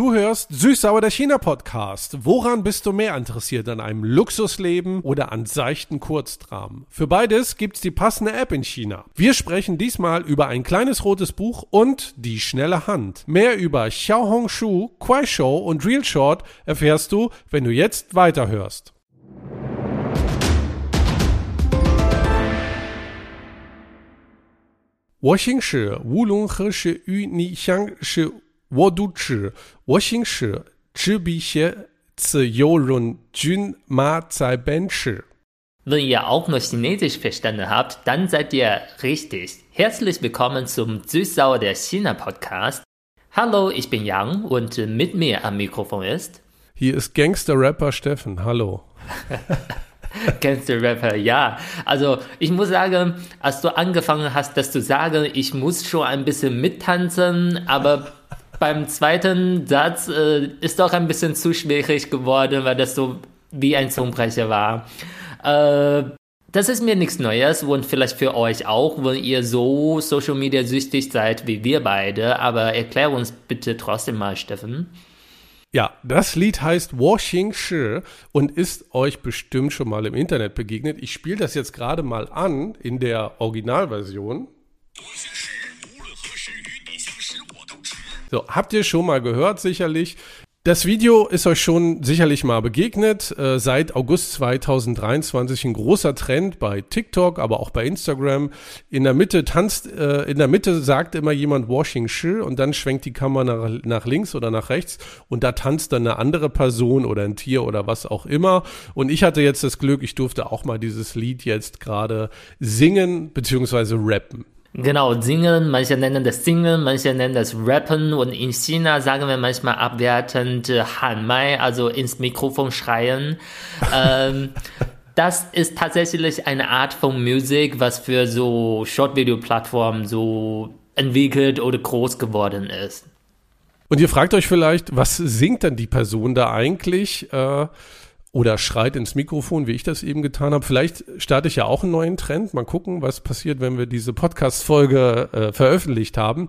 Du hörst Süßsauer der China-Podcast. Woran bist du mehr interessiert? An einem Luxusleben oder an seichten Kurzdramen? Für beides gibt's die passende App in China. Wir sprechen diesmal über ein kleines rotes Buch und die schnelle Hand. Mehr über Xiao Hong Shu, Kuai Shou und Real Short erfährst du, wenn du jetzt weiterhörst. Washington, Wulong He Shi Yu Ni Xiang Shi 我都知我行使只比些此有人军马在奔驰。 Wenn ihr auch nur Chinesisch verstanden habt, dann seid ihr richtig. Herzlich willkommen zum Süßsauer der China Podcast. Hallo, ich bin Yang und äh, mit mir am Mikrofon ist Hier ist Gangster-Rapper Steffen. Hallo. Gangster-Rapper. Ja, also ich muss sagen, als du angefangen hast, das zu sagen, ich muss schon ein bisschen mittanzen, aber beim zweiten Satz äh, ist doch ein bisschen zu schwierig geworden, weil das so wie ein Zungenbrecher war. Äh, das ist mir nichts Neues und vielleicht für euch auch, wenn ihr so Social Media süchtig seid wie wir beide. Aber erklär uns bitte trotzdem mal, Steffen. Ja, das Lied heißt Washing Shi und ist euch bestimmt schon mal im Internet begegnet. Ich spiele das jetzt gerade mal an in der Originalversion. So, habt ihr schon mal gehört, sicherlich. Das Video ist euch schon sicherlich mal begegnet. Äh, seit August 2023 ein großer Trend bei TikTok, aber auch bei Instagram. In der Mitte tanzt, äh, in der Mitte sagt immer jemand Washing Shi und dann schwenkt die Kamera nach, nach links oder nach rechts und da tanzt dann eine andere Person oder ein Tier oder was auch immer. Und ich hatte jetzt das Glück, ich durfte auch mal dieses Lied jetzt gerade singen beziehungsweise rappen. Genau, singen, manche nennen das Singen, manche nennen das Rappen und in China sagen wir manchmal abwertend äh, Hanmai, also ins Mikrofon schreien. ähm, das ist tatsächlich eine Art von Musik, was für so Short-Video-Plattformen so entwickelt oder groß geworden ist. Und ihr fragt euch vielleicht, was singt denn die Person da eigentlich? Äh, oder schreit ins Mikrofon, wie ich das eben getan habe. Vielleicht starte ich ja auch einen neuen Trend. Mal gucken, was passiert, wenn wir diese Podcast-Folge äh, veröffentlicht haben.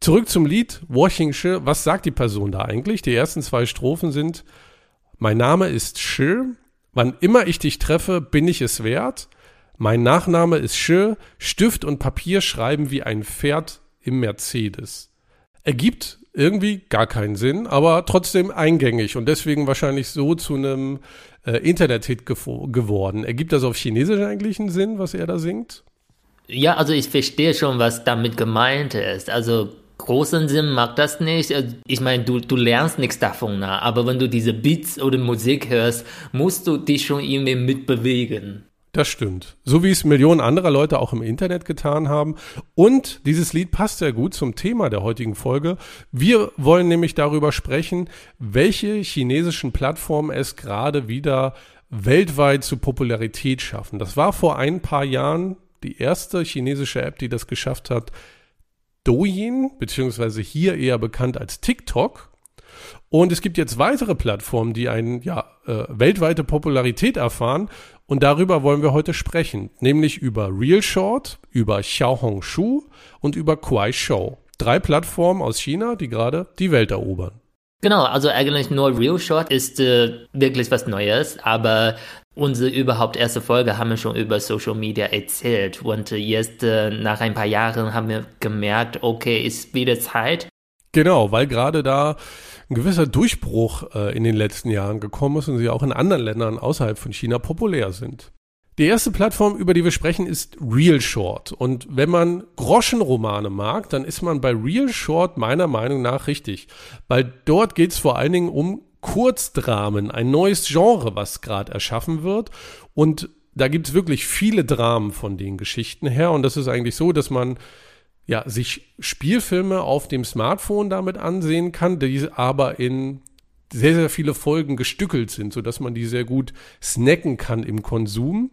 Zurück zum Lied Washing Shi. Was sagt die Person da eigentlich? Die ersten zwei Strophen sind, mein Name ist Shi. Wann immer ich dich treffe, bin ich es wert. Mein Nachname ist Shi. Stift und Papier schreiben wie ein Pferd im Mercedes. Ergibt irgendwie gar keinen Sinn, aber trotzdem eingängig und deswegen wahrscheinlich so zu einem äh, Internet-Hit geworden. Ergibt das auf Chinesisch eigentlich einen Sinn, was er da singt? Ja, also ich verstehe schon, was damit gemeint ist. Also großen Sinn mag das nicht. Ich meine, du, du lernst nichts davon, aber wenn du diese Beats oder Musik hörst, musst du dich schon irgendwie mitbewegen. Das stimmt. So wie es Millionen anderer Leute auch im Internet getan haben. Und dieses Lied passt sehr gut zum Thema der heutigen Folge. Wir wollen nämlich darüber sprechen, welche chinesischen Plattformen es gerade wieder weltweit zu Popularität schaffen. Das war vor ein paar Jahren die erste chinesische App, die das geschafft hat. Douyin, beziehungsweise hier eher bekannt als TikTok. Und es gibt jetzt weitere Plattformen, die eine ja, äh, weltweite Popularität erfahren. Und darüber wollen wir heute sprechen, nämlich über Real Short, über Xiaohongshu und über Kuaishou. Drei Plattformen aus China, die gerade die Welt erobern. Genau, also eigentlich nur Real Short ist äh, wirklich was Neues, aber unsere überhaupt erste Folge haben wir schon über Social Media erzählt und jetzt äh, nach ein paar Jahren haben wir gemerkt, okay, ist wieder Zeit. Genau, weil gerade da ein gewisser Durchbruch äh, in den letzten Jahren gekommen ist und sie auch in anderen Ländern außerhalb von China populär sind. Die erste Plattform, über die wir sprechen, ist Real Short. Und wenn man Groschenromane mag, dann ist man bei Real Short meiner Meinung nach richtig. Weil dort geht es vor allen Dingen um Kurzdramen, ein neues Genre, was gerade erschaffen wird. Und da gibt es wirklich viele Dramen von den Geschichten her. Und das ist eigentlich so, dass man ja, sich Spielfilme auf dem Smartphone damit ansehen kann, die aber in sehr, sehr viele Folgen gestückelt sind, sodass man die sehr gut snacken kann im Konsum.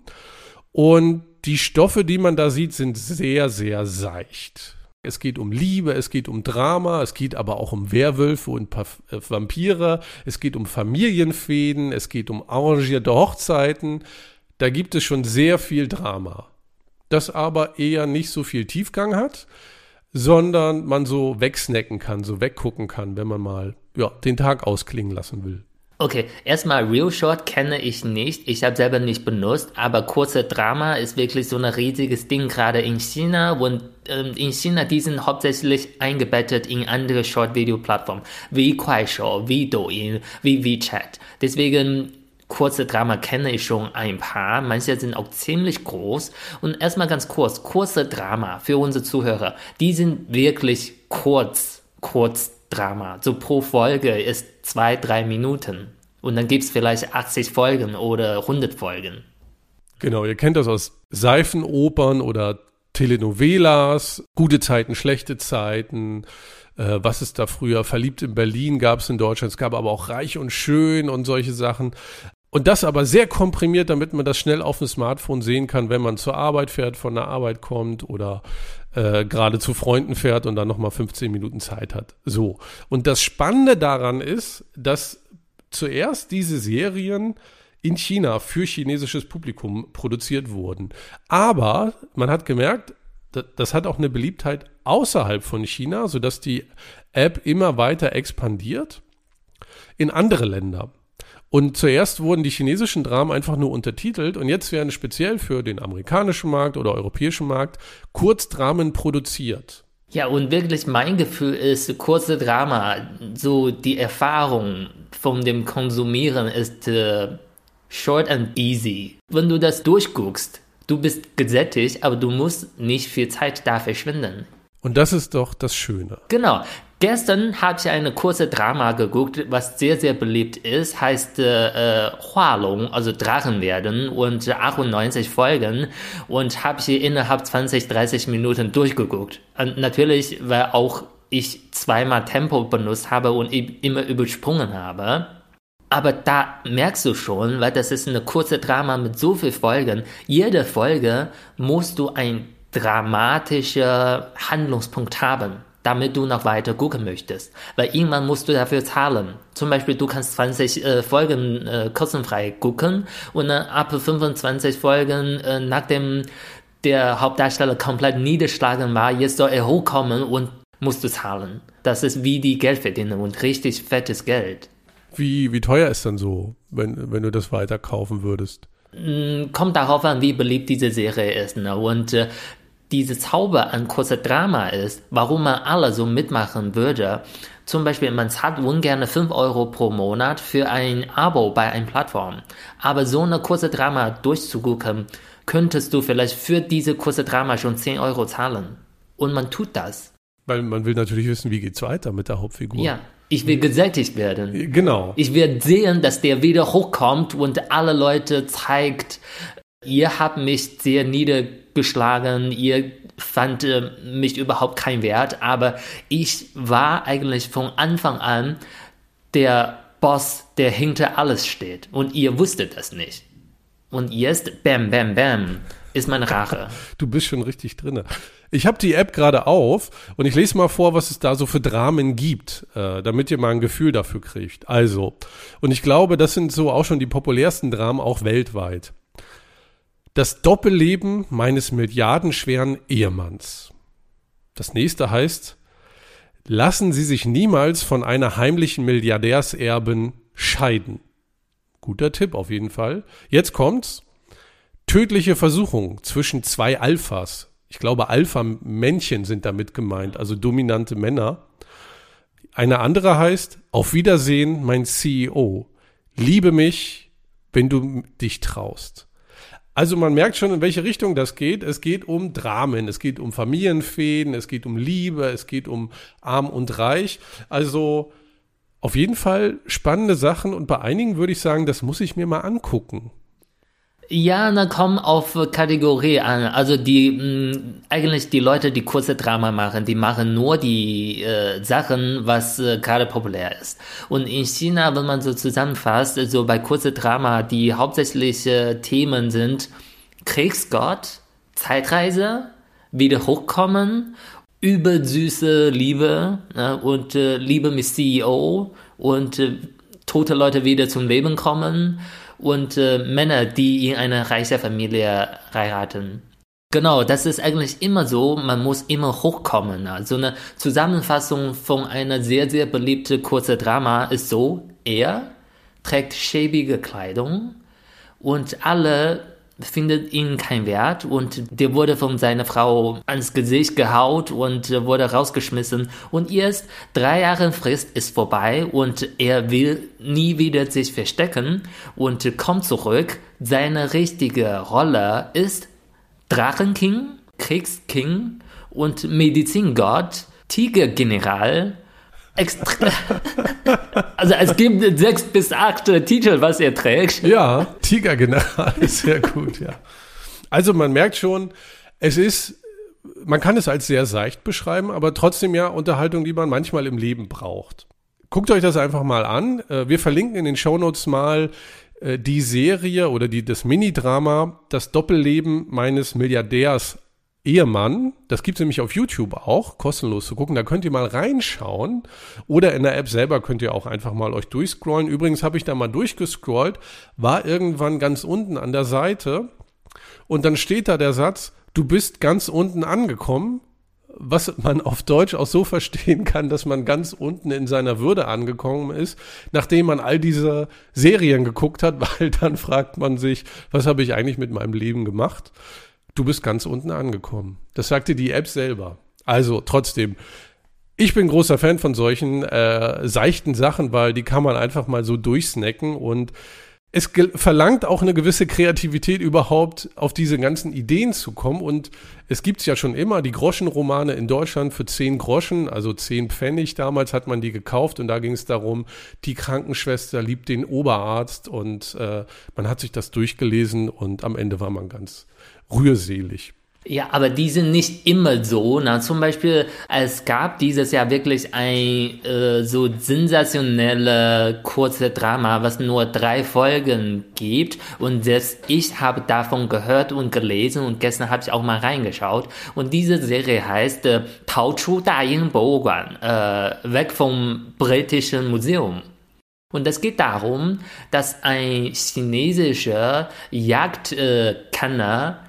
Und die Stoffe, die man da sieht, sind sehr, sehr seicht. Es geht um Liebe, es geht um Drama, es geht aber auch um Werwölfe und Vampire, es geht um Familienfäden, es geht um arrangierte Hochzeiten. Da gibt es schon sehr viel Drama das aber eher nicht so viel Tiefgang hat, sondern man so wegsnacken kann, so weggucken kann, wenn man mal ja, den Tag ausklingen lassen will. Okay, erstmal Real Short kenne ich nicht. Ich habe selber nicht benutzt, aber kurze Drama ist wirklich so ein riesiges Ding, gerade in China. Und ähm, in China, die sind hauptsächlich eingebettet in andere Short-Video-Plattformen, wie Kuaishou, wie Douyin, wie WeChat. Deswegen kurze Drama kenne ich schon ein paar. Manche sind auch ziemlich groß. Und erstmal ganz kurz, kurze Drama für unsere Zuhörer, die sind wirklich kurz, kurz Drama. So pro Folge ist zwei, drei Minuten. Und dann gibt es vielleicht 80 Folgen oder 100 Folgen. Genau, ihr kennt das aus Seifenopern oder Telenovelas, gute Zeiten, schlechte Zeiten, äh, was ist da früher, verliebt in Berlin gab es in Deutschland, es gab aber auch reich und schön und solche Sachen. Und das aber sehr komprimiert, damit man das schnell auf dem Smartphone sehen kann, wenn man zur Arbeit fährt, von der Arbeit kommt oder äh, gerade zu Freunden fährt und dann nochmal 15 Minuten Zeit hat. So. Und das Spannende daran ist, dass zuerst diese Serien in China für chinesisches Publikum produziert wurden. Aber man hat gemerkt, das hat auch eine Beliebtheit außerhalb von China, sodass die App immer weiter expandiert in andere Länder. Und zuerst wurden die chinesischen Dramen einfach nur untertitelt und jetzt werden speziell für den amerikanischen Markt oder europäischen Markt Kurzdramen produziert. Ja, und wirklich mein Gefühl ist, kurze Drama, so die Erfahrung von dem Konsumieren ist äh, short and easy. Wenn du das durchguckst, du bist gesättigt, aber du musst nicht viel Zeit da verschwinden. Und das ist doch das Schöne. Genau. Gestern habe ich eine kurze Drama geguckt, was sehr, sehr beliebt ist, heißt äh, Hualong, also Drachen werden und 98 Folgen und habe ich innerhalb 20, 30 Minuten durchgeguckt. Und natürlich, weil auch ich zweimal Tempo benutzt habe und immer übersprungen habe. Aber da merkst du schon, weil das ist eine kurze Drama mit so vielen Folgen. Jede Folge musst du ein dramatischer Handlungspunkt haben damit du noch weiter gucken möchtest. Weil irgendwann musst du dafür zahlen. Zum Beispiel, du kannst 20 äh, Folgen äh, kostenfrei gucken und dann ab 25 Folgen, äh, nachdem der Hauptdarsteller komplett niederschlagen war, jetzt soll er hochkommen und musst du zahlen. Das ist wie die Geld verdienen und richtig fettes Geld. Wie, wie teuer ist dann so, wenn, wenn du das weiter kaufen würdest? Mm, kommt darauf an, wie beliebt diese Serie ist. Ne? Und äh, diese Zauber an kurzer Drama ist, warum man alle so mitmachen würde. Zum Beispiel, man zahlt ungern 5 Euro pro Monat für ein Abo bei einer Plattform. Aber so eine kurze Drama durchzugucken, könntest du vielleicht für diese kurze Drama schon 10 Euro zahlen. Und man tut das. Weil man will natürlich wissen, wie geht's weiter mit der Hauptfigur. Ja, ich will gesättigt werden. Genau. Ich will sehen, dass der wieder hochkommt und alle Leute zeigt, ihr habt mich sehr niedergeschlagen, ihr fand äh, mich überhaupt kein Wert, aber ich war eigentlich von Anfang an der Boss, der hinter alles steht und ihr wusstet das nicht. Und jetzt, bam, bam, bam, ist meine Rache. Du bist schon richtig drinne. Ich habe die App gerade auf und ich lese mal vor, was es da so für Dramen gibt, äh, damit ihr mal ein Gefühl dafür kriegt. Also, und ich glaube, das sind so auch schon die populärsten Dramen auch weltweit. Das Doppelleben meines milliardenschweren Ehemanns. Das nächste heißt, lassen Sie sich niemals von einer heimlichen Milliardärserben scheiden. Guter Tipp auf jeden Fall. Jetzt kommt's. Tödliche Versuchung zwischen zwei Alphas. Ich glaube, Alpha-Männchen sind damit gemeint, also dominante Männer. Eine andere heißt, auf Wiedersehen, mein CEO. Liebe mich, wenn du dich traust. Also man merkt schon, in welche Richtung das geht. Es geht um Dramen, es geht um Familienfäden, es geht um Liebe, es geht um Arm und Reich. Also auf jeden Fall spannende Sachen und bei einigen würde ich sagen, das muss ich mir mal angucken. Ja, na komm auf Kategorie an. Also die mh, mm, eigentlich die Leute, die kurze Drama machen, die machen nur die äh, Sachen, was äh, gerade populär ist. Und in China, wenn man so zusammenfasst, so also bei kurze Drama, die hauptsächliche Themen sind Kriegsgott, Zeitreise, wieder hochkommen, übersüße Liebe ne, und äh, Liebe mit CEO und äh, tote Leute wieder zum Leben kommen und äh, Männer, die in eine reiche Familie heiraten. Genau, das ist eigentlich immer so, man muss immer hochkommen. Also eine Zusammenfassung von einer sehr, sehr beliebten kurzen Drama ist so, er trägt schäbige Kleidung und alle findet ihn keinen Wert und der wurde von seiner Frau ans Gesicht gehaut und wurde rausgeschmissen und erst drei Jahre Frist ist vorbei und er will nie wieder sich verstecken und kommt zurück. Seine richtige Rolle ist Drachenking, Kriegsking und Medizingott, Tigergeneral. also es gibt sechs bis acht Titel, was er trägt. Ja, Tigergeneral ist sehr gut, ja. Also man merkt schon, es ist, man kann es als sehr seicht beschreiben, aber trotzdem ja Unterhaltung, die man manchmal im Leben braucht. Guckt euch das einfach mal an. Äh, wir verlinken in den Shownotes mal äh, die Serie oder die, das Mini-Drama Das Doppelleben meines Milliardärs Ehemann. Das gibt es nämlich auf YouTube auch, kostenlos zu gucken. Da könnt ihr mal reinschauen. Oder in der App selber könnt ihr auch einfach mal euch durchscrollen. Übrigens habe ich da mal durchgescrollt, war irgendwann ganz unten an der Seite. Und dann steht da der Satz, du bist ganz unten angekommen. Was man auf Deutsch auch so verstehen kann, dass man ganz unten in seiner Würde angekommen ist, nachdem man all diese Serien geguckt hat, weil dann fragt man sich, was habe ich eigentlich mit meinem Leben gemacht? Du bist ganz unten angekommen. Das sagte die App selber. Also trotzdem, ich bin großer Fan von solchen äh, seichten Sachen, weil die kann man einfach mal so durchsnacken und es verlangt auch eine gewisse Kreativität überhaupt auf diese ganzen Ideen zu kommen und es gibt ja schon immer die Groschenromane in Deutschland für 10 Groschen, also 10 Pfennig damals hat man die gekauft und da ging es darum, die Krankenschwester liebt den Oberarzt und äh, man hat sich das durchgelesen und am Ende war man ganz rührselig. Ja, aber die sind nicht immer so. Na, zum Beispiel, es gab dieses Jahr wirklich ein äh, so sensationelle kurze Drama, was nur drei Folgen gibt. Und das, ich habe davon gehört und gelesen und gestern habe ich auch mal reingeschaut. Und diese Serie heißt äh, Tao Chu Da Ying Boguan, äh, weg vom britischen Museum. Und es geht darum, dass ein chinesischer Jagdkanner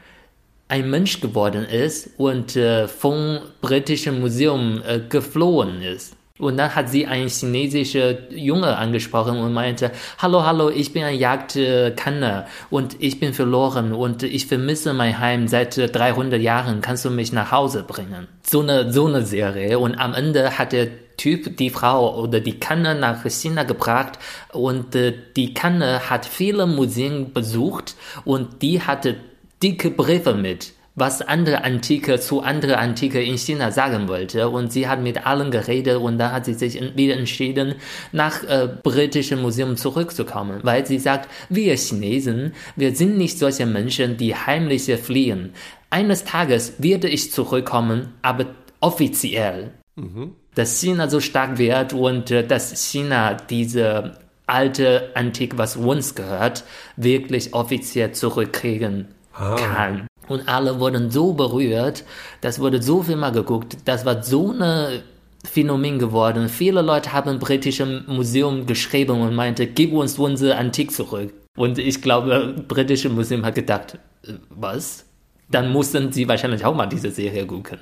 ein Mensch geworden ist und äh, vom britischen Museum äh, geflohen ist. Und dann hat sie ein chinesischer Junge angesprochen und meinte, hallo, hallo, ich bin ein Jagdkanner und ich bin verloren und ich vermisse mein Heim seit 300 Jahren. Kannst du mich nach Hause bringen? So eine, so eine Serie. Und am Ende hat der Typ die Frau oder die Kanne nach China gebracht und äh, die Kanne hat viele Museen besucht und die hatte dicke Briefe mit, was andere Antike zu andere Antike in China sagen wollte. Und sie hat mit allen geredet und dann hat sie sich wieder entschieden, nach äh, britischen Museum zurückzukommen, weil sie sagt, wir Chinesen, wir sind nicht solche Menschen, die heimlich fliehen. Eines Tages werde ich zurückkommen, aber offiziell. Mhm. Dass China so stark wird und äh, dass China diese alte Antik, was uns gehört, wirklich offiziell zurückkriegen ah. Und alle wurden so berührt, das wurde so viel mal geguckt, das war so eine Phänomen geworden. Viele Leute haben im britischen Museum geschrieben und meinte, gib uns unsere Antik zurück. Und ich glaube, britische Museum hat gedacht, äh, was? Dann mussten sie wahrscheinlich auch mal diese Serie gucken.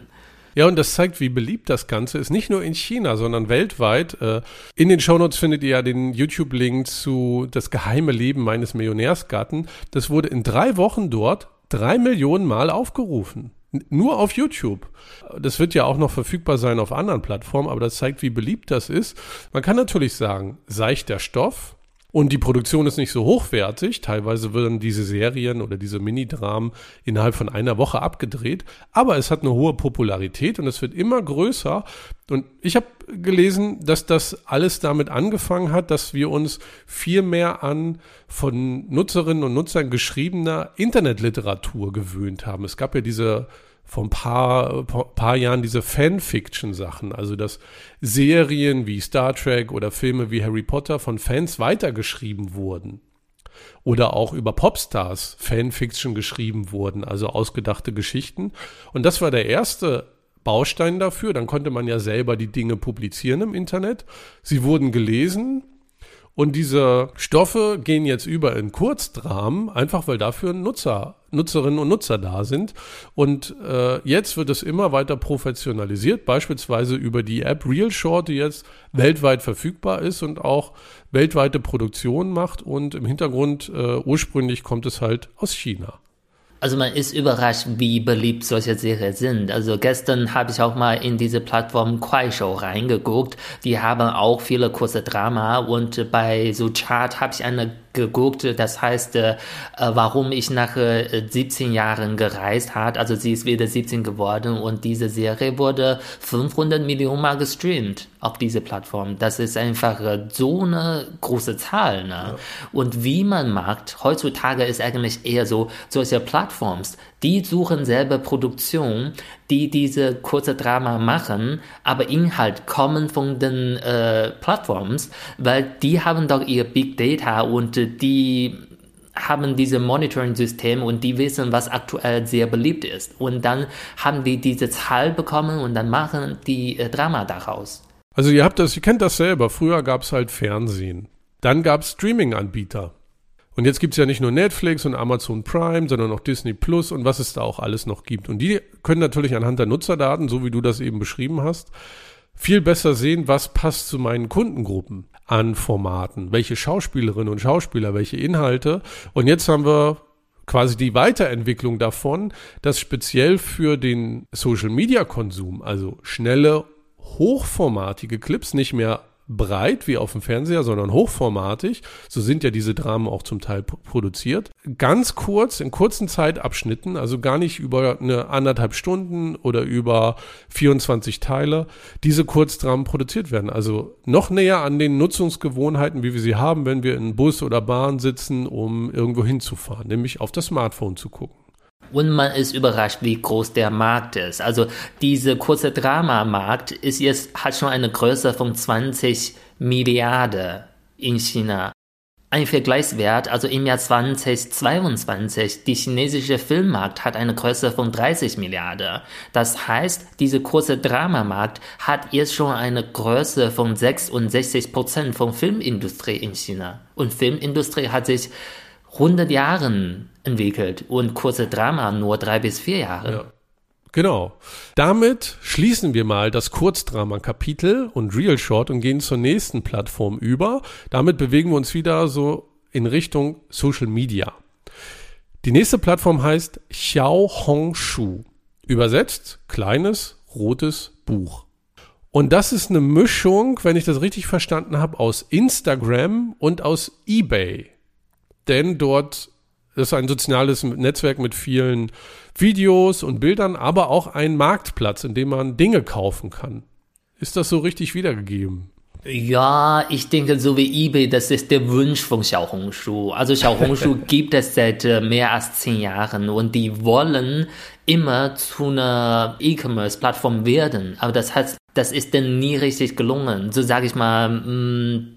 Ja, und das zeigt, wie beliebt das Ganze ist. Nicht nur in China, sondern weltweit. Äh, in den Shownotes findet ihr ja den YouTube-Link zu Das geheime Leben meines Millionärsgatten. Das wurde in drei Wochen dort drei Millionen Mal aufgerufen. Nur auf YouTube. Das wird ja auch noch verfügbar sein auf anderen Plattformen, aber das zeigt, wie beliebt das ist. Man kann natürlich sagen, seichter Stoff, und die Produktion ist nicht so hochwertig. Teilweise werden diese Serien oder diese Minidramen innerhalb von einer Woche abgedreht. Aber es hat eine hohe Popularität und es wird immer größer. Und ich habe gelesen, dass das alles damit angefangen hat, dass wir uns viel mehr an von Nutzerinnen und Nutzern geschriebener Internetliteratur gewöhnt haben. Es gab ja diese vor ein paar, paar Jahren diese Fanfiction-Sachen, also dass Serien wie Star Trek oder Filme wie Harry Potter von Fans weitergeschrieben wurden. Oder auch über Popstars Fanfiction geschrieben wurden, also ausgedachte Geschichten. Und das war der erste Baustein dafür. Dann konnte man ja selber die Dinge publizieren im Internet. Sie wurden gelesen und diese Stoffe gehen jetzt über in Kurzdramen, einfach weil dafür Nutzer, Nutzerinnen und Nutzer da sind. Und äh, jetzt wird es immer weiter professionalisiert, beispielsweise über die App Real Short, die jetzt weltweit verfügbar ist und auch weltweite Produktion macht. Und im Hintergrund äh, ursprünglich kommt es halt aus China. Also man ist überrascht, wie beliebt solche Serien sind. Also gestern habe ich auch mal in diese Plattform Kuaishou reingeguckt. Die haben auch viele kurze Drama und bei so Chart habe ich eine geguckt, das heißt, äh, warum ich nach äh, 17 Jahren gereist hat. Also sie ist wieder 17 geworden und diese Serie wurde 500 Millionen Mal gestreamt auf diese Plattform. Das ist einfach äh, so eine große Zahl. Ne? Ja. Und wie man macht, heutzutage ist eigentlich eher so, solche Plattforms, die suchen selber Produktion, die diese kurze Drama machen, aber Inhalt kommen von den äh, Plattforms, weil die haben doch ihr Big Data und die haben diese Monitoring-System und die wissen, was aktuell sehr beliebt ist. Und dann haben die diese Zahl bekommen und dann machen die äh, Drama daraus. Also ihr habt das, ihr kennt das selber. Früher gab es halt Fernsehen. Dann gab es Streaming-Anbieter. Und jetzt gibt es ja nicht nur Netflix und Amazon Prime, sondern auch Disney Plus und was es da auch alles noch gibt. Und die können natürlich anhand der Nutzerdaten, so wie du das eben beschrieben hast, viel besser sehen, was passt zu meinen Kundengruppen an Formaten, welche Schauspielerinnen und Schauspieler, welche Inhalte. Und jetzt haben wir quasi die Weiterentwicklung davon, dass speziell für den Social-Media-Konsum, also schnelle, hochformatige Clips nicht mehr breit wie auf dem Fernseher, sondern hochformatig. So sind ja diese Dramen auch zum Teil produziert. Ganz kurz, in kurzen Zeitabschnitten, also gar nicht über eine anderthalb Stunden oder über 24 Teile, diese Kurzdramen produziert werden. Also noch näher an den Nutzungsgewohnheiten, wie wir sie haben, wenn wir in Bus oder Bahn sitzen, um irgendwo hinzufahren, nämlich auf das Smartphone zu gucken. Und man ist überrascht, wie groß der Markt ist. Also diese kurze Drama-Markt ist jetzt, hat schon eine Größe von 20 Milliarden in China. Ein Vergleichswert, also im Jahr 2022, die chinesische Filmmarkt hat eine Größe von 30 Milliarden. Das heißt, diese kurze Dramamarkt hat jetzt schon eine Größe von 66 Prozent von Filmindustrie in China. Und Filmindustrie hat sich 100 Jahren entwickelt und kurze Drama nur drei bis vier Jahre. Ja. Genau. Damit schließen wir mal das Kurzdrama-Kapitel und Real Short und gehen zur nächsten Plattform über. Damit bewegen wir uns wieder so in Richtung Social Media. Die nächste Plattform heißt Xiao Hongshu. Übersetzt kleines rotes Buch. Und das ist eine Mischung, wenn ich das richtig verstanden habe, aus Instagram und aus eBay. Denn dort ist ein soziales Netzwerk mit vielen Videos und Bildern, aber auch ein Marktplatz, in dem man Dinge kaufen kann. Ist das so richtig wiedergegeben? Ja, ich denke, so wie eBay, das ist der Wunsch von Xiaohongshu. Also Xiaohongshu gibt es seit äh, mehr als zehn Jahren und die wollen immer zu einer E-Commerce-Plattform werden. Aber das heißt, das ist denn nie richtig gelungen. So sage ich mal, mh, mm,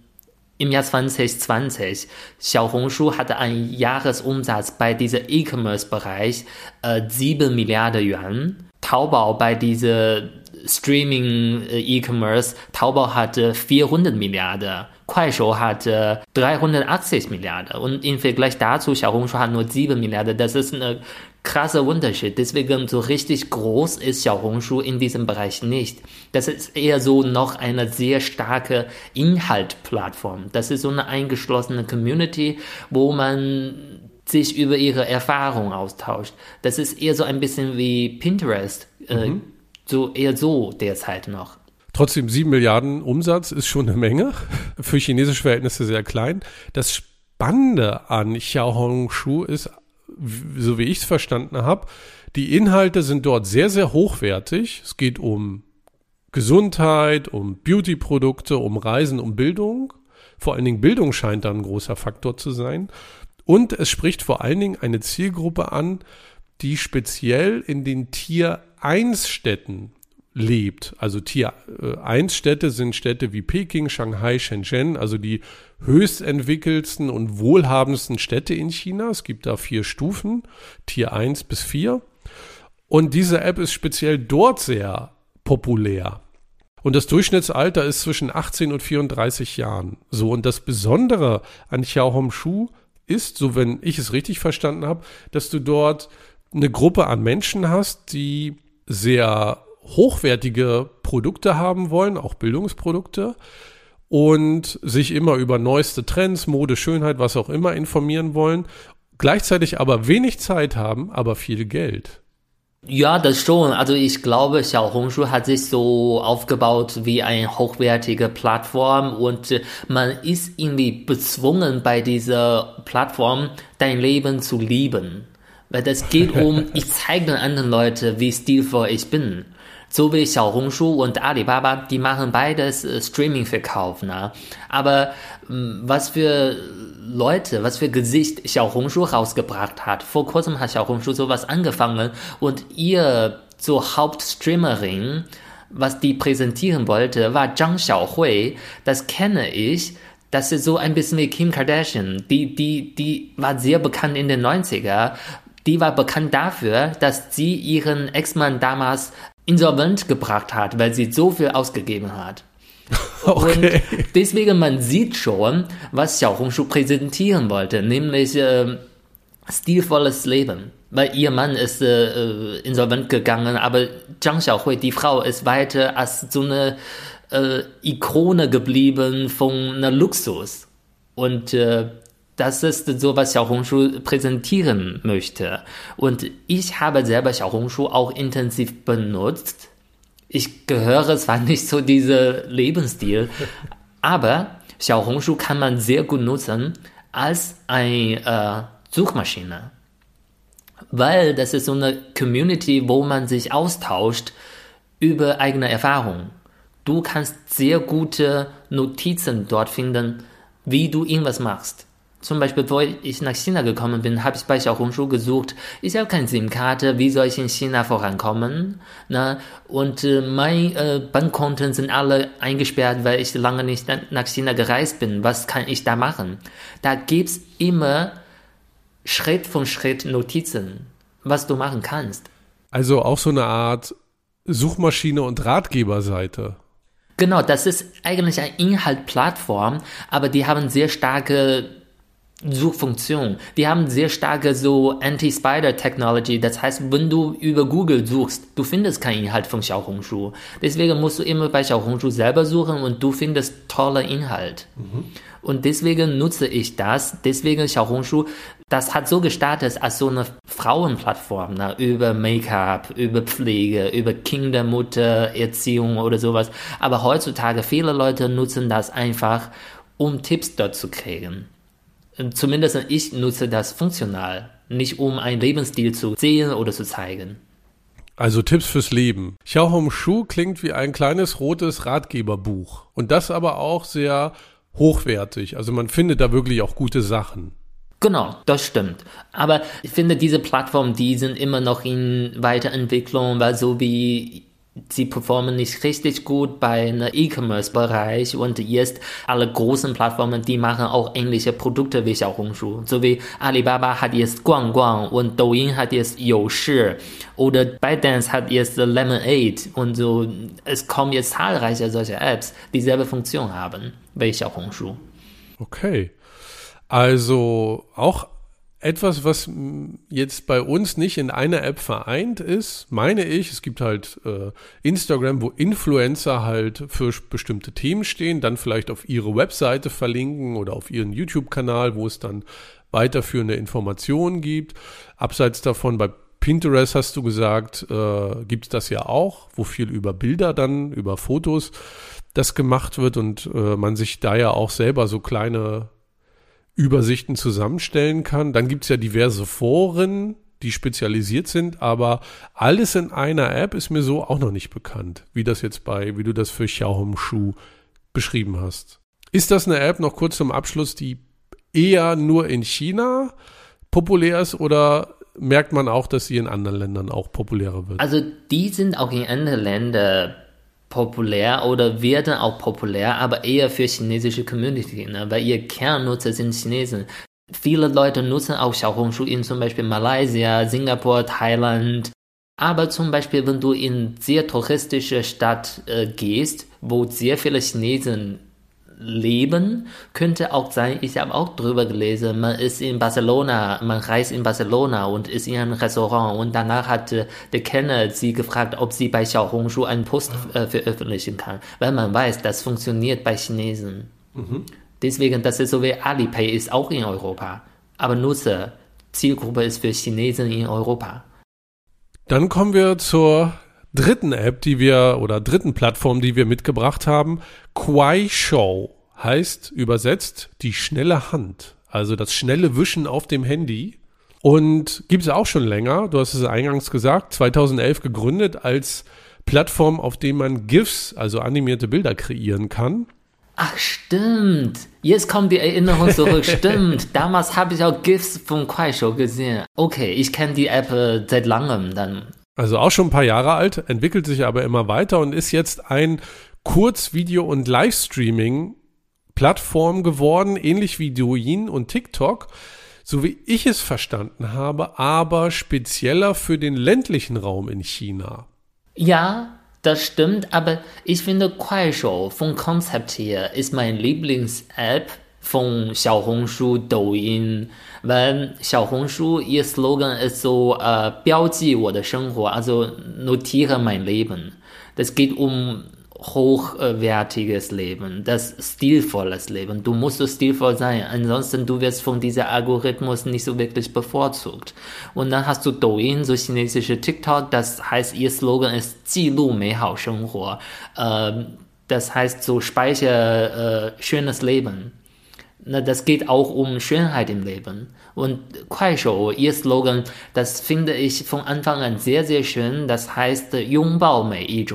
im Jahr 2020, Xiaohongshu hatte einen Jahresumsatz bei diesem E-Commerce-Bereich äh, 7 Milliarden Yuan. Taobao bei dieser Streaming äh, E-Commerce, Taobao hatte 400 Milliarden. Kuaishou hatte 380 Milliarden. Und im Vergleich dazu, Xiaohongshu hat nur 7 Milliarden. Das ist eine krasser Unterschied. Deswegen so richtig groß ist Xiaohongshu in diesem Bereich nicht. Das ist eher so noch eine sehr starke Inhaltplattform. Das ist so eine eingeschlossene Community, wo man sich über ihre Erfahrungen austauscht. Das ist eher so ein bisschen wie Pinterest. Äh, mhm. so eher so derzeit noch. Trotzdem 7 Milliarden Umsatz ist schon eine Menge. Für chinesische Verhältnisse sehr klein. Das Spannende an Xiaohongshu ist so wie ich es verstanden habe, die Inhalte sind dort sehr, sehr hochwertig. Es geht um Gesundheit, um Beauty-Produkte, um Reisen, um Bildung. Vor allen Dingen Bildung scheint da ein großer Faktor zu sein. Und es spricht vor allen Dingen eine Zielgruppe an, die speziell in den Tier 1 Städten lebt. Also Tier 1 Städte sind Städte wie Peking, Shanghai, Shenzhen, also die höchstentwickelsten und wohlhabendsten Städte in China. Es gibt da vier Stufen, Tier 1 bis 4. Und diese App ist speziell dort sehr populär. Und das Durchschnittsalter ist zwischen 18 und 34 Jahren. So, und das Besondere an Xiaohongshu ist, so wenn ich es richtig verstanden habe, dass du dort eine Gruppe an Menschen hast, die sehr hochwertige Produkte haben wollen, auch Bildungsprodukte, und sich immer über neueste Trends, Mode, Schönheit, was auch immer informieren wollen, gleichzeitig aber wenig Zeit haben, aber viel Geld. Ja, das schon. Also ich glaube, Xiaohongshu hat sich so aufgebaut wie eine hochwertige Plattform und äh, man ist irgendwie bezwungen bei dieser Plattform dein Leben zu lieben. Weil das geht um, ich zeige den anderen Leuten, wie stilvoll ich bin. So wie Xiaohongshu und Alibaba, die machen beides äh, Streaming-Verkauf. Ne? Aber ähm, was für Leute, was für Gesicht Xiaohongshu rausgebracht hat. Vor kurzem hat Xiaohongshu sowas angefangen und ihr zur Hauptstreamerin, was die präsentieren wollte, war Zhang Xiaohui. Das kenne ich. Das ist so ein bisschen wie Kim Kardashian. Die, die, die war sehr bekannt in den 90er. Die war bekannt dafür, dass sie ihren Ex-Mann damals insolvent gebracht hat, weil sie so viel ausgegeben hat. Okay. Und deswegen man sieht schon, was Xiaohongshu präsentieren wollte, nämlich äh, stilvolles Leben. Weil ihr Mann ist äh, äh, insolvent gegangen, aber Zhang Xiaohui, die Frau, ist weiter als so eine äh, Ikone geblieben von einer Luxus. Und äh, das ist so, was Xiaohongshu präsentieren möchte. Und ich habe selber Xiaohongshu auch intensiv benutzt ich gehöre zwar nicht zu diesem Lebensstil, aber Xiaohongshu kann man sehr gut nutzen als eine äh, Suchmaschine. Weil das ist so eine Community, wo man sich austauscht über eigene Erfahrungen. Du kannst sehr gute Notizen dort finden, wie du irgendwas machst. Zum Beispiel, bevor ich nach China gekommen bin, habe ich bei Xiaohongshu gesucht. Ich habe keine SIM-Karte, wie soll ich in China vorankommen? Na, und äh, meine äh, Bankkonten sind alle eingesperrt, weil ich lange nicht nach China gereist bin. Was kann ich da machen? Da gibt's immer Schritt für Schritt Notizen, was du machen kannst. Also auch so eine Art Suchmaschine und Ratgeberseite. Genau, das ist eigentlich eine Inhaltplattform, aber die haben sehr starke Suchfunktion. Die haben sehr starke so Anti-Spider-Technology. Das heißt, wenn du über Google suchst, du findest keinen Inhalt von Xiaohongshu. Deswegen musst du immer bei Xiaohongshu selber suchen und du findest tolle Inhalt. Mhm. Und deswegen nutze ich das. Deswegen Xiaohongshu, das hat so gestartet als so eine Frauenplattform, ne? über Make-up, über Pflege, über Kindermutter, Erziehung oder sowas. Aber heutzutage viele Leute nutzen das einfach, um Tipps dort zu kriegen. Zumindest ich nutze das funktional, nicht um einen Lebensstil zu sehen oder zu zeigen. Also Tipps fürs Leben. Xiaohong Shu klingt wie ein kleines rotes Ratgeberbuch. Und das aber auch sehr hochwertig. Also man findet da wirklich auch gute Sachen. Genau, das stimmt. Aber ich finde, diese Plattformen, die sind immer noch in Weiterentwicklung, weil so wie sie performen nicht richtig gut bei einem E-Commerce-Bereich und jetzt alle großen Plattformen, die machen auch ähnliche Produkte wie Xiaohongshu. So wie Alibaba hat jetzt Guang Guang und Douyin hat jetzt Youshi oder ByteDance hat jetzt Lemonade und so. Es kommen jetzt zahlreiche solche Apps, die dieselbe Funktion haben wie Xiaohongshu. Okay. Also auch etwas, was jetzt bei uns nicht in einer App vereint ist, meine ich, es gibt halt äh, Instagram, wo Influencer halt für bestimmte Themen stehen, dann vielleicht auf ihre Webseite verlinken oder auf ihren YouTube-Kanal, wo es dann weiterführende Informationen gibt. Abseits davon bei Pinterest hast du gesagt, äh, gibt es das ja auch, wo viel über Bilder dann, über Fotos das gemacht wird und äh, man sich da ja auch selber so kleine Übersichten zusammenstellen kann. Dann gibt es ja diverse Foren, die spezialisiert sind, aber alles in einer App ist mir so auch noch nicht bekannt, wie das jetzt bei, wie du das für Xiaohongshu beschrieben hast. Ist das eine App noch kurz zum Abschluss, die eher nur in China populär ist oder merkt man auch, dass sie in anderen Ländern auch populärer wird? Also die sind auch in anderen Ländern populär oder werden auch populär, aber eher für chinesische Community, ne? weil ihr Kernnutzer sind Chinesen. Viele Leute nutzen auch Xiaohongshu in zum Beispiel Malaysia, Singapur, Thailand. Aber zum Beispiel, wenn du in sehr touristische Stadt äh, gehst, wo sehr viele Chinesen Leben könnte auch sein, ich habe auch drüber gelesen, man ist in Barcelona, man reist in Barcelona und ist in einem Restaurant und danach hat äh, der Kenner sie gefragt, ob sie bei Xiaohongshu einen Post äh, veröffentlichen kann, weil man weiß, das funktioniert bei Chinesen. Mhm. Deswegen, das ist so wie Alipay ist auch in Europa, aber Nutzer, Zielgruppe ist für Chinesen in Europa. Dann kommen wir zur dritten App, die wir oder dritten Plattform, die wir mitgebracht haben. Quai Show heißt übersetzt die schnelle Hand, also das schnelle Wischen auf dem Handy. Und gibt es auch schon länger, du hast es eingangs gesagt, 2011 gegründet als Plattform, auf dem man GIFs, also animierte Bilder kreieren kann. Ach, stimmt. Jetzt kommt die Erinnerung zurück. stimmt. Damals habe ich auch GIFs von Kuaishou gesehen. Okay, ich kenne die App äh, seit langem dann. Also auch schon ein paar Jahre alt, entwickelt sich aber immer weiter und ist jetzt ein Kurzvideo- und Livestreaming-Plattform geworden, ähnlich wie Douyin und TikTok, so wie ich es verstanden habe, aber spezieller für den ländlichen Raum in China. Ja, das stimmt, aber ich finde Kuaishou vom Konzept her ist mein Lieblings-App von Xiaohongshu, Douyin, weil Xiaohongshu ihr Slogan ist so äh, 标记我的生活, also notiere mein Leben. Das geht um hochwertiges Leben, das stilvolles Leben. Du musst so stilvoll sein, ansonsten du wirst von dieser Algorithmus nicht so wirklich bevorzugt. Und dann hast du Douyin, so chinesische TikTok, das heißt, ihr Slogan ist 记录美好生活. Äh, das heißt so speicher äh, schönes Leben. Na, das geht auch um Schönheit im Leben. Und Kuaishou, ihr Slogan, das finde ich von Anfang an sehr, sehr schön. Das heißt, Yongbao Mei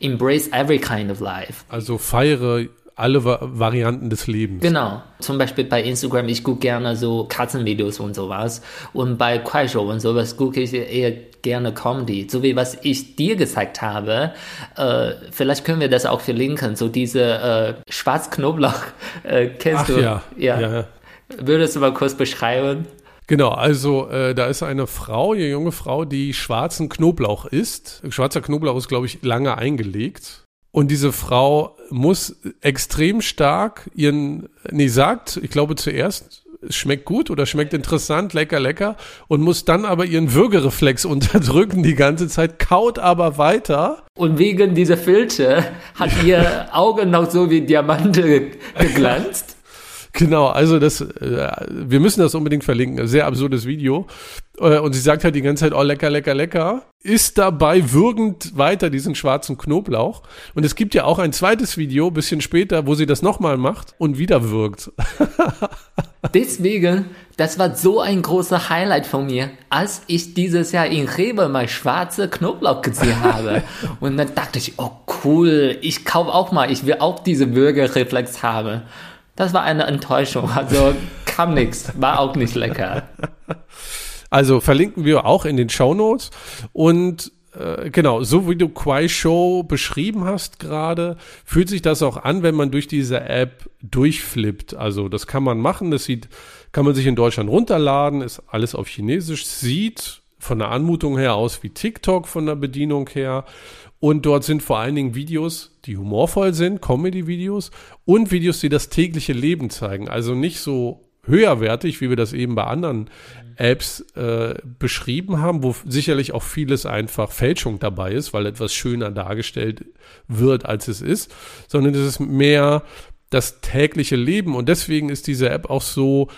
Embrace every kind of life. Also feiere alle Va Varianten des Lebens. Genau. Zum Beispiel bei Instagram, ich gucke gerne so Katzenvideos und sowas. Und bei Kuaishou und sowas gucke ich eher gerne Comedy. So wie was ich dir gesagt habe. Äh, vielleicht können wir das auch verlinken. So diese äh, Schwarzknoblauch. Äh, kennst Ach, du? Ja. ja. ja. Würdest du mal kurz beschreiben? Genau, also äh, da ist eine Frau, eine junge Frau, die schwarzen Knoblauch isst. Schwarzer Knoblauch ist, glaube ich, lange eingelegt. Und diese Frau muss extrem stark ihren, nee, sagt, ich glaube zuerst, es schmeckt gut oder schmeckt interessant, lecker, lecker, und muss dann aber ihren Würgereflex unterdrücken die ganze Zeit, kaut aber weiter. Und wegen dieser Filter hat ihr Auge noch so wie Diamante geglanzt. Genau, also das, äh, wir müssen das unbedingt verlinken. Sehr absurdes Video. Äh, und sie sagt halt die ganze Zeit, oh lecker, lecker, lecker. Ist dabei würgend weiter diesen schwarzen Knoblauch. Und es gibt ja auch ein zweites Video, bisschen später, wo sie das nochmal macht und wieder würgt. Deswegen, das war so ein großer Highlight von mir, als ich dieses Jahr in Rewe mal schwarze Knoblauch gesehen habe. Und dann dachte ich, oh cool, ich kaufe auch mal, ich will auch diese Bürgerreflex haben. Das war eine Enttäuschung. Also kam nichts. War auch nicht lecker. Also verlinken wir auch in den Show Notes. Und äh, genau, so wie du Quai Show beschrieben hast gerade, fühlt sich das auch an, wenn man durch diese App durchflippt. Also das kann man machen. Das sieht, kann man sich in Deutschland runterladen, ist alles auf Chinesisch, sieht von der Anmutung her aus wie TikTok von der Bedienung her und dort sind vor allen Dingen Videos, die humorvoll sind, Comedy-Videos und Videos, die das tägliche Leben zeigen. Also nicht so höherwertig, wie wir das eben bei anderen Apps äh, beschrieben haben, wo sicherlich auch vieles einfach Fälschung dabei ist, weil etwas schöner dargestellt wird, als es ist, sondern es ist mehr das tägliche Leben. Und deswegen ist diese App auch so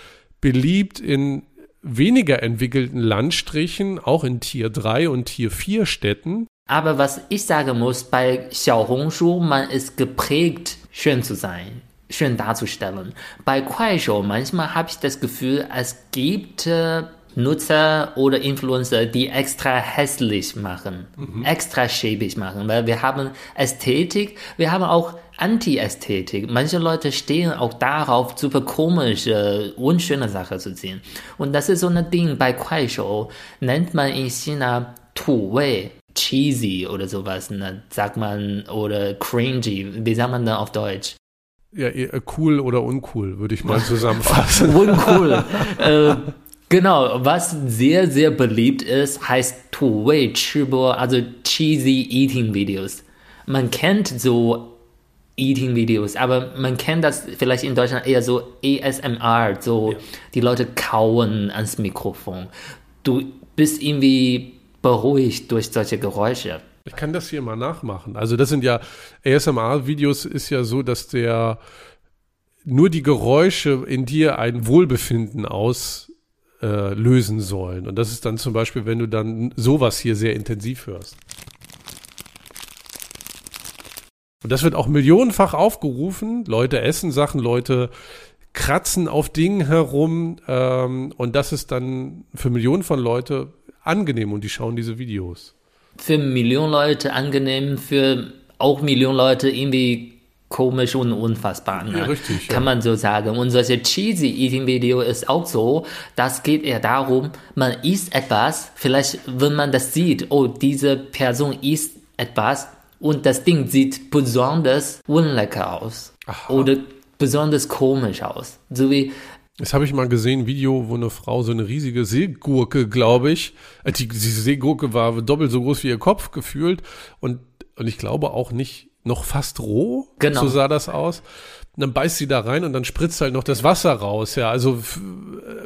beliebt in weniger entwickelten Landstrichen, auch in Tier 3 und Tier 4 Städten, aber was ich sagen muss, bei Xiaohongshu, man ist geprägt, schön zu sein, schön darzustellen. Bei Kuaishou, manchmal habe ich das Gefühl, es gibt äh, Nutzer oder Influencer, die extra hässlich machen, mhm. extra schäbig machen, weil wir haben Ästhetik, wir haben auch Anti-Ästhetik. Manche Leute stehen auch darauf, super komische, unschöne Sachen zu sehen. Und das ist so ein Ding bei Kuaishou, nennt man in China Tu Wei cheesy oder sowas, ne? sagt man, oder cringy, wie sagt man da auf Deutsch? Ja, cool oder uncool, würde ich mal zusammenfassen. uncool. äh, genau, was sehr, sehr beliebt ist, heißt Tu Wei Chibo, also cheesy Eating Videos. Man kennt so Eating-Videos, aber man kennt das vielleicht in Deutschland eher so ASMR, so ja. die Leute kauen ans Mikrofon. Du bist irgendwie beruhigt durch solche Geräusche. Ich kann das hier mal nachmachen. Also das sind ja ASMR-Videos ist ja so, dass der nur die Geräusche in dir ein Wohlbefinden auslösen äh, sollen. Und das ist dann zum Beispiel, wenn du dann sowas hier sehr intensiv hörst. Und das wird auch millionenfach aufgerufen. Leute essen Sachen, Leute kratzen auf Dingen herum. Ähm, und das ist dann für Millionen von Leute angenehm und die schauen diese Videos. Für Millionen Leute angenehm, für auch Millionen Leute irgendwie komisch und unfassbar. Ne? Ja, richtig. Kann ja. man so sagen. Und solche cheesy Eating Video ist auch so, das geht eher darum, man isst etwas, vielleicht wenn man das sieht, oh, diese Person isst etwas, und das Ding sieht besonders unlecker aus. Aha. Oder besonders komisch aus. So wie. Das habe ich mal gesehen, ein Video, wo eine Frau so eine riesige Seegurke, glaube ich, äh, die, diese Seegurke war doppelt so groß wie ihr Kopf gefühlt und, und ich glaube auch nicht noch fast roh. Genau. So sah das aus. Und dann beißt sie da rein und dann spritzt halt noch das Wasser raus. Ja, also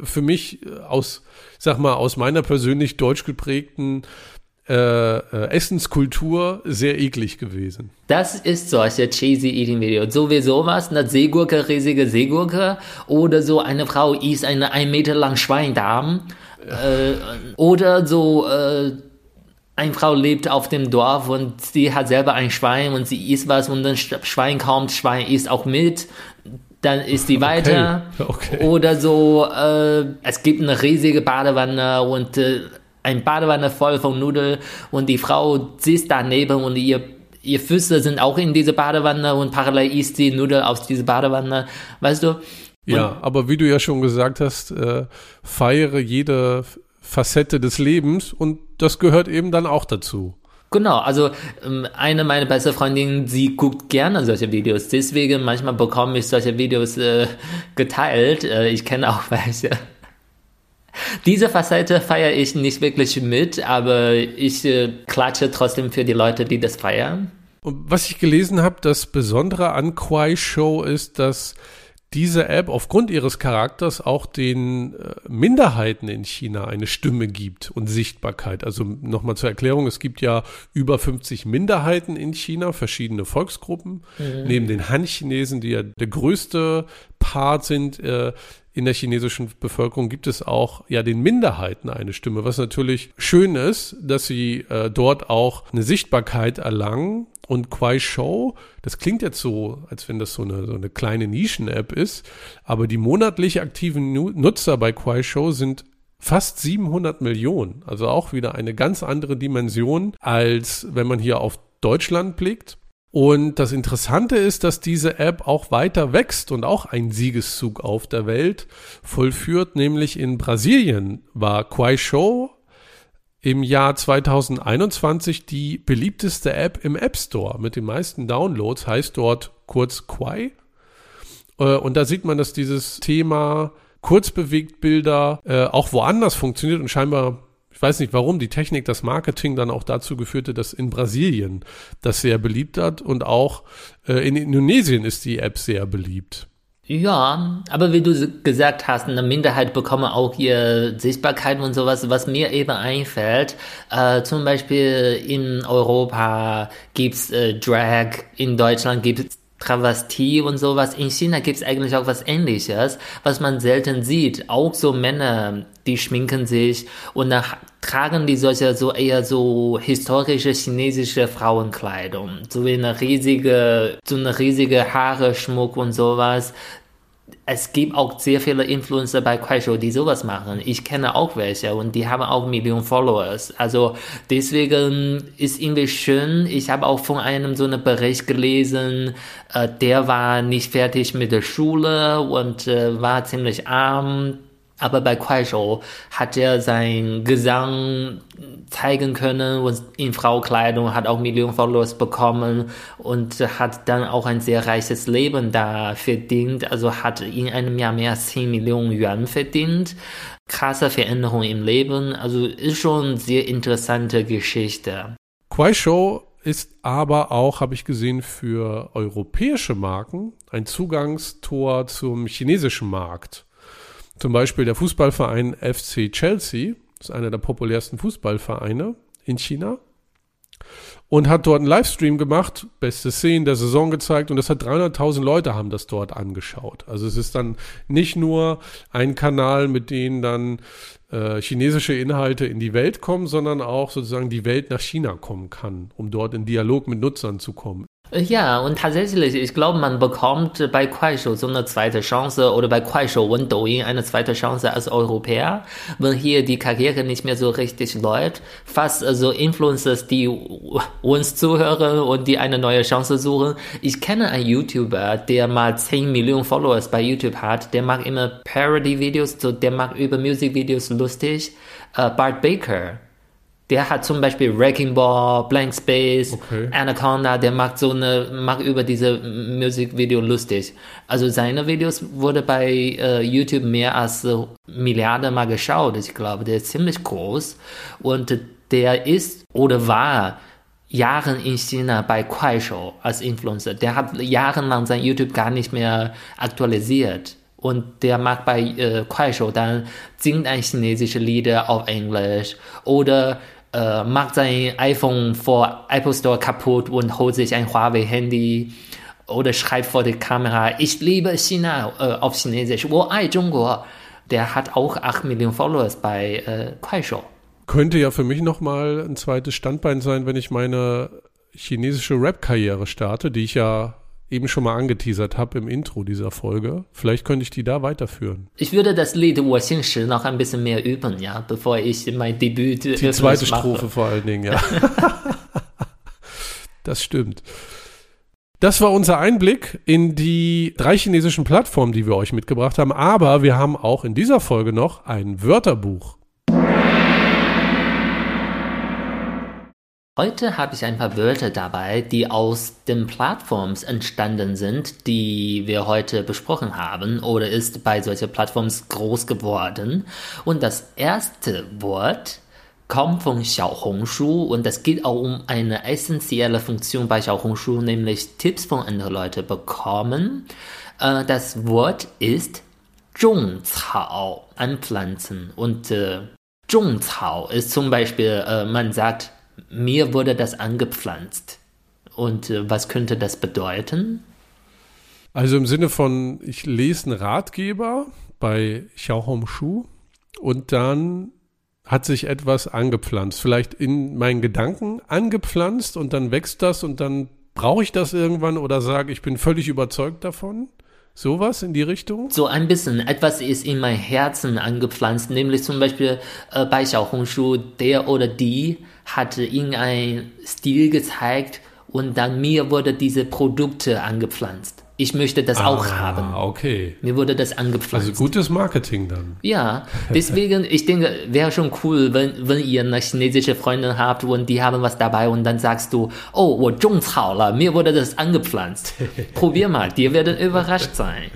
für mich aus, sag mal, aus meiner persönlich deutsch geprägten äh, äh, Essenskultur sehr eklig gewesen. Das ist solche cheesy Eating Video. Sowieso was, eine Seegurke, riesige Seegurke oder so eine Frau isst eine ein Meter lang Schweindarm äh, oder so äh, eine Frau lebt auf dem Dorf und sie hat selber ein Schwein und sie isst was und dann Schwein kommt, Schwein isst auch mit dann ist die weiter. Okay, okay. Oder so, äh, es gibt eine riesige Badewanne und äh, ein Badewanne voll von Nudeln und die Frau sitzt daneben und ihr ihr Füße sind auch in diese Badewanne und parallel isst die Nudeln aus dieser Badewanne, weißt du? Und ja, aber wie du ja schon gesagt hast, äh, feiere jede Facette des Lebens und das gehört eben dann auch dazu. Genau, also ähm, eine meiner besten Freundinnen, sie guckt gerne solche Videos. Deswegen manchmal bekomme ich solche Videos äh, geteilt. Äh, ich kenne auch welche. Diese Facette feiere ich nicht wirklich mit, aber ich äh, klatsche trotzdem für die Leute, die das feiern. Und was ich gelesen habe, das Besondere an Quai Show ist, dass diese App aufgrund ihres Charakters auch den äh, Minderheiten in China eine Stimme gibt und Sichtbarkeit. Also nochmal zur Erklärung, es gibt ja über 50 Minderheiten in China, verschiedene Volksgruppen. Mhm. Neben den Han-Chinesen, die ja der größte Part sind, äh, in der chinesischen Bevölkerung gibt es auch ja den Minderheiten eine Stimme, was natürlich schön ist, dass sie äh, dort auch eine Sichtbarkeit erlangen. Und Quai Show, das klingt jetzt so, als wenn das so eine, so eine kleine Nischen-App ist, aber die monatlich aktiven Nutzer bei Quai Show sind fast 700 Millionen. Also auch wieder eine ganz andere Dimension, als wenn man hier auf Deutschland blickt. Und das Interessante ist, dass diese App auch weiter wächst und auch einen Siegeszug auf der Welt vollführt, nämlich in Brasilien war Quai Show im Jahr 2021 die beliebteste App im App Store mit den meisten Downloads, heißt dort kurz Quai. Äh, und da sieht man, dass dieses Thema Kurzbewegtbilder äh, auch woanders funktioniert und scheinbar ich weiß nicht warum, die Technik, das Marketing dann auch dazu geführt hat, dass in Brasilien das sehr beliebt hat und auch äh, in Indonesien ist die App sehr beliebt. Ja, aber wie du gesagt hast, eine Minderheit bekomme auch ihre Sichtbarkeit und sowas, was mir eben einfällt. Äh, zum Beispiel in Europa gibt's äh, Drag, in Deutschland gibt's Travestie und sowas. In China gibt's eigentlich auch was ähnliches, was man selten sieht. Auch so Männer, die schminken sich und dann tragen die solche so eher so historische chinesische Frauenkleidung. So wie eine riesige, so eine riesige Haare, Schmuck und sowas es gibt auch sehr viele Influencer bei Kuaishou, die sowas machen. Ich kenne auch welche und die haben auch Millionen Followers. Also deswegen ist irgendwie schön. Ich habe auch von einem so einen Bericht gelesen, äh, der war nicht fertig mit der Schule und äh, war ziemlich arm aber bei Kuaishou hat er sein Gesang zeigen können und in Fraukleidung hat auch Millionen Followers bekommen und hat dann auch ein sehr reiches Leben da verdient. Also hat in einem Jahr mehr als 10 Millionen Yuan verdient. Krasse Veränderung im Leben. Also ist schon eine sehr interessante Geschichte. Kuaishou ist aber auch, habe ich gesehen, für europäische Marken ein Zugangstor zum chinesischen Markt. Zum Beispiel der Fußballverein FC Chelsea, ist einer der populärsten Fußballvereine in China und hat dort einen Livestream gemacht, beste Szenen der Saison gezeigt und das hat 300.000 Leute haben das dort angeschaut. Also es ist dann nicht nur ein Kanal, mit denen dann äh, chinesische Inhalte in die Welt kommen, sondern auch sozusagen die Welt nach China kommen kann, um dort in Dialog mit Nutzern zu kommen. Ja, und tatsächlich, ich glaube, man bekommt bei Kuaishou so eine zweite Chance oder bei Kuaishou und Douyin eine zweite Chance als Europäer, wenn hier die Karriere nicht mehr so richtig läuft. Fast so also Influencers, die uns zuhören und die eine neue Chance suchen. Ich kenne einen YouTuber, der mal 10 Millionen Followers bei YouTube hat. Der macht immer Parody-Videos, so der macht über Musikvideos lustig. Uh, Bart Baker der hat zum Beispiel Wrecking Ball, Blank Space, okay. Anaconda, der macht so eine, macht über diese Musikvideo lustig. Also seine Videos wurde bei äh, YouTube mehr als äh, Milliarden mal geschaut. Ich glaube, der ist ziemlich groß und der ist oder war Jahren in China bei Kuaishou als Influencer. Der hat jahrelang sein YouTube gar nicht mehr aktualisiert. Und der mag bei äh, Kuaishou dann singt ein chinesische Lieder auf Englisch oder äh, macht sein iPhone vor Apple Store kaputt und holt sich ein Huawei-Handy oder schreibt vor der Kamera, ich liebe China äh, auf Chinesisch, wo ai. Der hat auch 8 Millionen Followers bei äh, Kuaishou. Könnte ja für mich nochmal ein zweites Standbein sein, wenn ich meine chinesische Rap-Karriere starte, die ich ja eben schon mal angeteasert habe im Intro dieser Folge. Vielleicht könnte ich die da weiterführen. Ich würde das Lied Wo noch ein bisschen mehr üben, ja, bevor ich mein Debüt Die zweite Strophe vor allen Dingen, ja. das stimmt. Das war unser Einblick in die drei chinesischen Plattformen, die wir euch mitgebracht haben. Aber wir haben auch in dieser Folge noch ein Wörterbuch. Heute habe ich ein paar Wörter dabei, die aus den Plattforms entstanden sind, die wir heute besprochen haben oder ist bei solchen Plattforms groß geworden. Und das erste Wort kommt von Xiaohongshu und es geht auch um eine essentielle Funktion bei Xiaohongshu, nämlich Tipps von anderen Leuten bekommen. Äh, das Wort ist Zhongcao, anpflanzen und äh, ist zum Beispiel, äh, man sagt mir wurde das angepflanzt. Und äh, was könnte das bedeuten? Also im Sinne von, ich lese einen Ratgeber bei Xiaohong Shu und dann hat sich etwas angepflanzt, vielleicht in meinen Gedanken angepflanzt und dann wächst das und dann brauche ich das irgendwann oder sage, ich bin völlig überzeugt davon. Sowas in die Richtung? So ein bisschen. Etwas ist in mein Herzen angepflanzt, nämlich zum Beispiel äh, bei Xiaohongshu, der oder die hatte irgendeinen Stil gezeigt und dann mir wurde diese Produkte angepflanzt. Ich möchte das ah, auch haben. Okay. Mir wurde das also angepflanzt. Also gutes Marketing dann. Ja, deswegen, ich denke, wäre schon cool, wenn, wenn ihr eine chinesische Freundin habt und die haben was dabei und dann sagst du, oh, wo Zhongcaola, mir wurde das angepflanzt. Probier mal, die werden überrascht sein.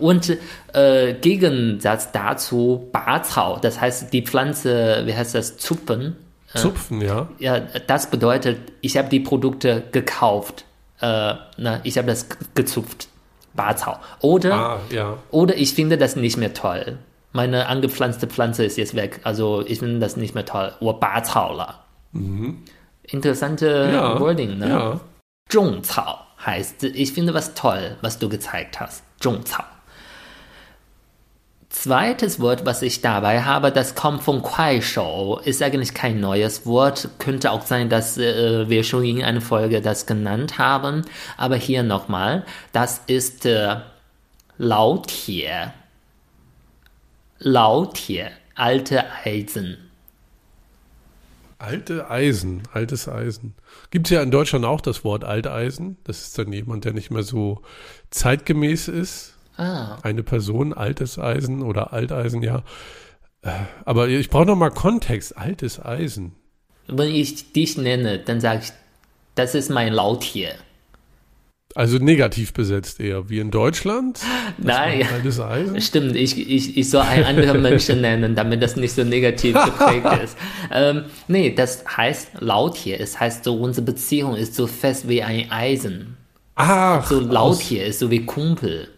Und äh, Gegensatz dazu Bazhao, das heißt die Pflanze, wie heißt das, Zupfen. Zupfen, ja. Ja, das bedeutet, ich habe die Produkte gekauft äh, na, ich habe das gezupft. Barzau. Oder, ah, ja. oder ich finde das nicht mehr toll. Meine angepflanzte Pflanze ist jetzt weg. Also ich finde das nicht mehr toll. 我拔草了. Mhm. Interessante ja, Wording, ne? Ja. 种草 heißt, ich finde was toll, was du gezeigt hast. 种草 zweites Wort, was ich dabei habe, das kommt von Kuaishou, ist eigentlich kein neues Wort. Könnte auch sein, dass äh, wir schon in einer Folge das genannt haben. Aber hier nochmal, das ist äh, Lautier. Lautier, alte Eisen. Alte Eisen, altes Eisen. Gibt es ja in Deutschland auch das Wort Alteisen. Das ist dann jemand, der nicht mehr so zeitgemäß ist. Ah. Eine Person, altes Eisen oder Alteisen, ja. Aber ich brauche noch mal Kontext. Altes Wenn ich dich nenne, dann sage ich, das ist mein Lautier. Also negativ besetzt eher, wie in Deutschland? Nein, Altes Eisen? Stimmt, ich, ich, ich soll einen anderen Menschen nennen, damit das nicht so negativ geprägt ist. Ähm, nee, das heißt Lautier. Es heißt so, unsere Beziehung ist so fest wie ein Eisen. Ach, So aus- Lautier ist so wie Kumpel.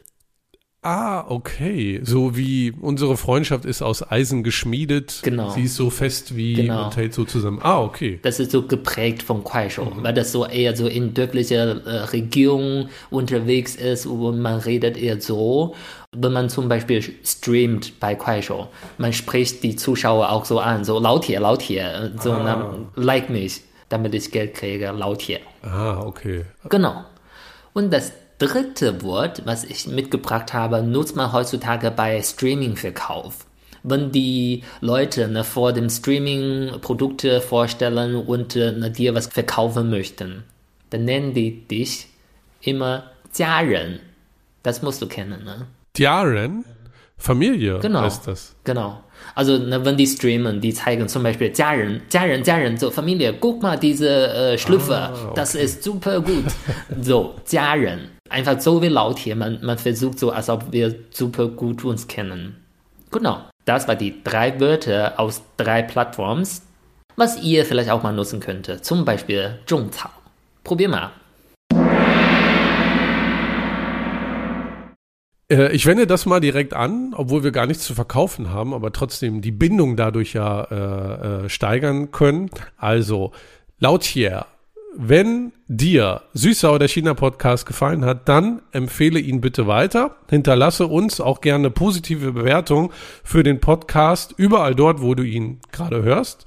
Ah, okay. So wie unsere Freundschaft ist aus Eisen geschmiedet. Genau. Sie ist so fest wie Genau. und hält so zusammen. Ah, okay. Das ist so geprägt von Kuaishou, weil das so eher so in dörflicher äh, Region unterwegs ist und man redet eher so. Wenn man zum Beispiel streamt bei Kuaishou, man spricht die Zuschauer auch so an, so Lautier, Lautier, so na, like mich, damit ich Geld kriege, Lautier. Ah, okay. Genau. Und das dritte Wort, was ich mitgebracht habe, nutzt man heutzutage bei Streaming-Verkauf. Wenn die Leute ne, vor dem Streaming Produkte vorstellen und äh, ne, dir was verkaufen möchten, dann nennen die dich immer 家人. Das musst du kennen, ne? Diaren? Familie Genau. heißt das. Genau. Also, ne, wenn die streamen, die zeigen zum Beispiel 家人, 家人, 家人, so Familie, guck mal diese äh, Schlüpfer, Ah, das ist super gut. so, 家人. Einfach so wie Lautier, man, man versucht so, als ob wir super gut uns kennen. Genau. Das war die drei Wörter aus drei Plattforms, was ihr vielleicht auch mal nutzen könntet. Zum Beispiel 种草. Probier mal. Äh, ich wende das mal direkt an, obwohl wir gar nichts zu verkaufen haben, aber trotzdem die Bindung dadurch ja äh, äh, steigern können. Also, laut hier, wenn dir Süßsauer der China Podcast gefallen hat, dann empfehle ihn bitte weiter. Hinterlasse uns auch gerne positive Bewertung für den Podcast überall dort, wo du ihn gerade hörst.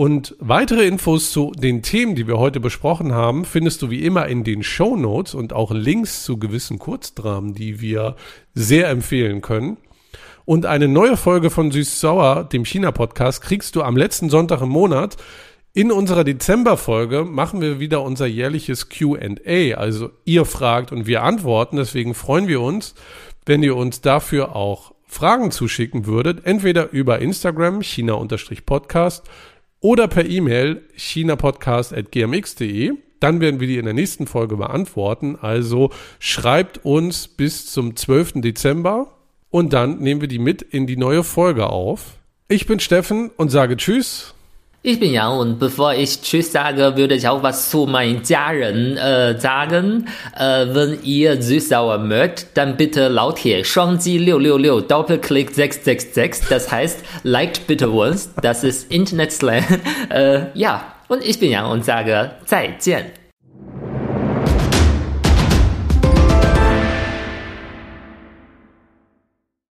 Und weitere Infos zu den Themen, die wir heute besprochen haben, findest du wie immer in den Show Notes und auch Links zu gewissen Kurzdramen, die wir sehr empfehlen können. Und eine neue Folge von Süß-Sauer, dem China-Podcast, kriegst du am letzten Sonntag im Monat. In unserer Dezember-Folge machen wir wieder unser jährliches QA. Also ihr fragt und wir antworten. Deswegen freuen wir uns, wenn ihr uns dafür auch Fragen zuschicken würdet. Entweder über Instagram, China-Podcast oder per E-Mail chinapodcast.gmx.de. Dann werden wir die in der nächsten Folge beantworten. Also schreibt uns bis zum 12. Dezember und dann nehmen wir die mit in die neue Folge auf. Ich bin Steffen und sage Tschüss. Ich bin Jan und bevor ich Tschüss sage, würde ich auch was zu meinen 家人 äh, sagen. Äh, wenn ihr süß-sauer mögt, dann bitte laut hier 双击666 Doppelklick 666. Das heißt, liked bitte uns. Das ist Internet-Slang. Äh, ja, und ich bin Jan und sage 再见.